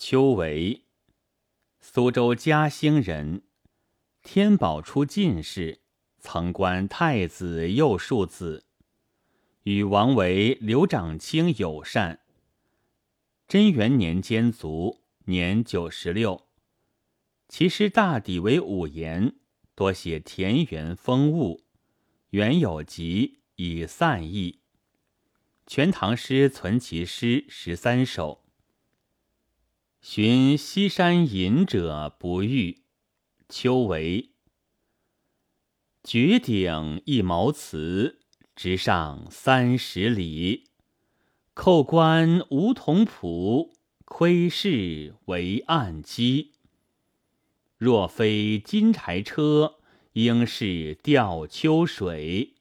邱为，苏州嘉兴人，天宝初进士，曾官太子右庶子，与王维、刘长卿友善。贞元年间卒，年九十六。其诗大抵为五言，多写田园风物，原有集，以散佚。《全唐诗》存其诗十三首。寻西山隐者不遇，秋为。绝顶一毛茨，直上三十里。扣关梧桐浦，窥视为暗机。若非金柴车，应是吊秋水。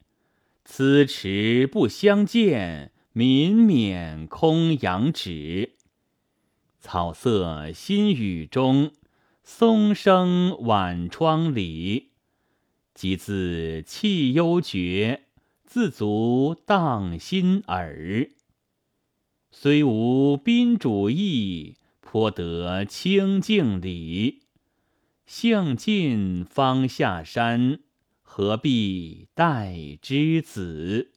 此池不相见，民免空仰止。草色新雨中，松声晚窗里。即自气幽绝，自足荡心耳。虽无宾主意，颇得清静理。兴尽方下山，何必待之子？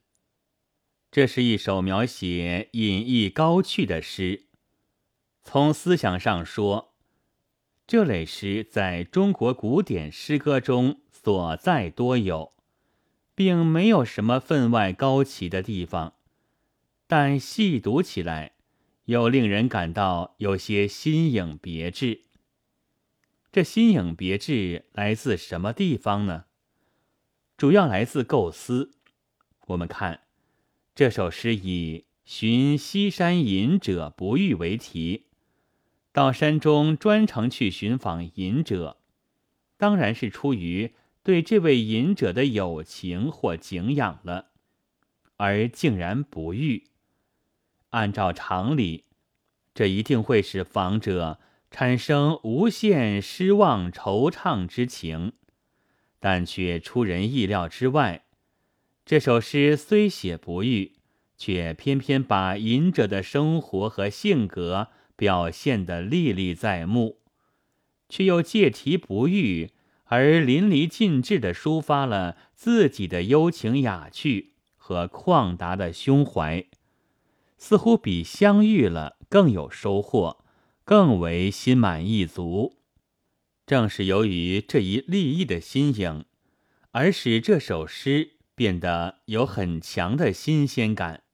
这是一首描写隐逸高趣的诗。从思想上说，这类诗在中国古典诗歌中所在多有，并没有什么分外高奇的地方，但细读起来，又令人感到有些新颖别致。这新颖别致来自什么地方呢？主要来自构思。我们看这首诗以“寻西山隐者不遇”为题。到山中专程去寻访隐者，当然是出于对这位隐者的友情或敬仰了，而竟然不遇。按照常理，这一定会使访者产生无限失望、惆怅之情，但却出人意料之外。这首诗虽写不遇，却偏偏把隐者的生活和性格。表现得历历在目，却又借题不遇而淋漓尽致地抒发了自己的幽情雅趣和旷达的胸怀，似乎比相遇了更有收获，更为心满意足。正是由于这一立意的新颖，而使这首诗变得有很强的新鲜感。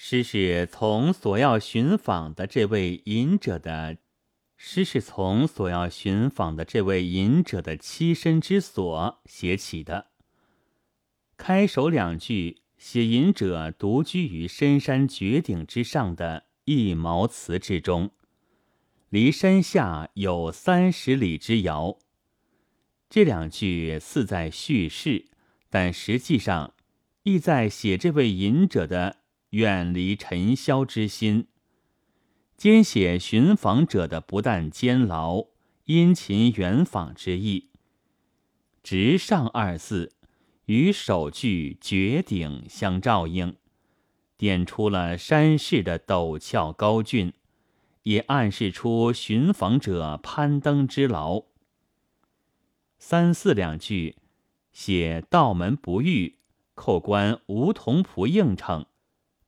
诗是从所要寻访的这位隐者的诗是从所要寻访的这位隐者的栖身之所写起的。开首两句写隐者独居于深山绝顶之上的一茅茨之中，离山下有三十里之遥。这两句似在叙事，但实际上意在写这位隐者的。远离尘嚣之心，兼写寻访者的不但监牢、殷勤远访之意。直上二字与首句绝顶相照应，点出了山势的陡峭高峻，也暗示出寻访者攀登之劳。三四两句写道门不遇，扣关梧桐仆应承。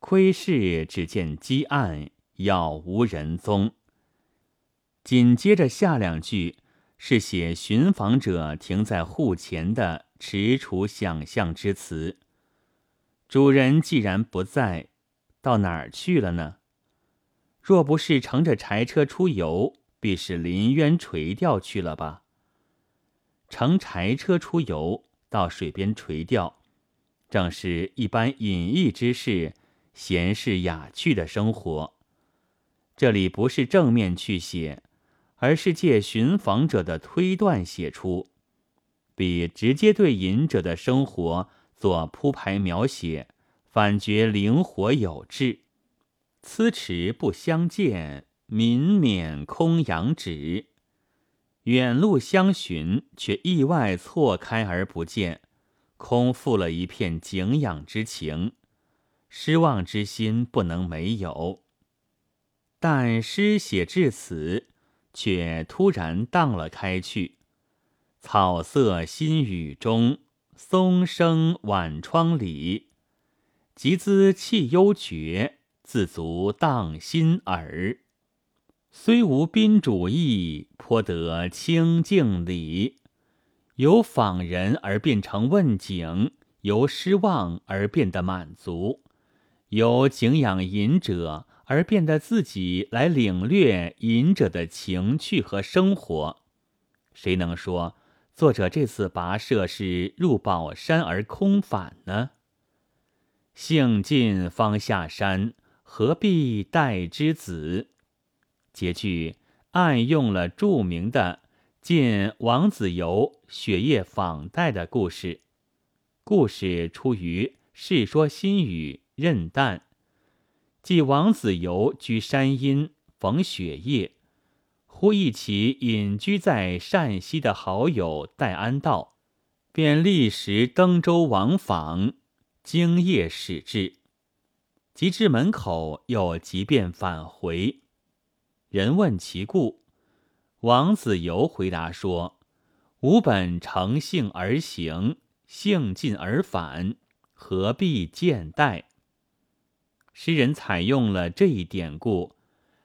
窥视，只见积暗，杳无人踪。紧接着下两句是写寻访者停在户前的踟蹰想象之词。主人既然不在，到哪儿去了呢？若不是乘着柴车出游，必是临渊垂钓去了吧？乘柴车出游，到水边垂钓，正是一般隐逸之事。闲适雅趣的生活，这里不是正面去写，而是借寻访者的推断写出，比直接对隐者的生活做铺排描写，反觉灵活有致。此池不相见，民免空仰止。远路相寻，却意外错开而不见，空负了一片景仰之情。失望之心不能没有。但诗写至此，却突然荡了开去。草色新雨中，松声晚窗里，即兹气幽绝，自足荡心耳。虽无宾主意，颇得清静理。由访人而变成问景，由失望而变得满足，由景仰隐者而变得自己来领略隐者的情趣和生活。谁能说作者这次跋涉是入宝山而空返呢？兴尽方下山，何必待之子？结句暗用了著名的晋王子猷雪夜访戴的故事。故事出于《世说新语·任诞》，即王子猷居山阴逢雪夜，忽忆其隐居在善溪的好友戴安道，便立时登舟往访，经夜始至，及至门口，又即便返回。人问其故，王子猷回答说：“吾本乘兴而行，兴尽而返，何必见待？”诗人采用了这一典故，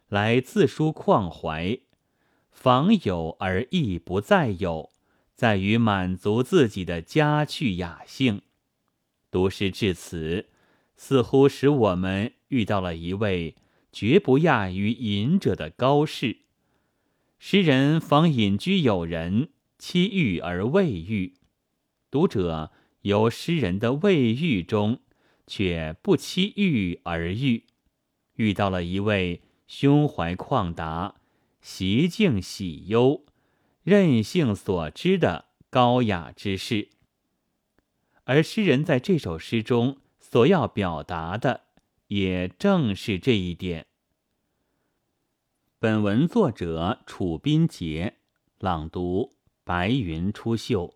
来自抒旷怀，访有而意不在有，在于满足自己的佳趣雅兴。读诗至此，似乎使我们遇到了一位。绝不亚于隐者的高士。诗人访隐居友人，期遇而未遇。读者由诗人的未遇中，却不期遇而遇，遇到了一位胸怀旷达、习静喜忧、任性所知的高雅之士。而诗人在这首诗中所要表达的。也正是这一点。本文作者楚斌杰朗读：白云出岫。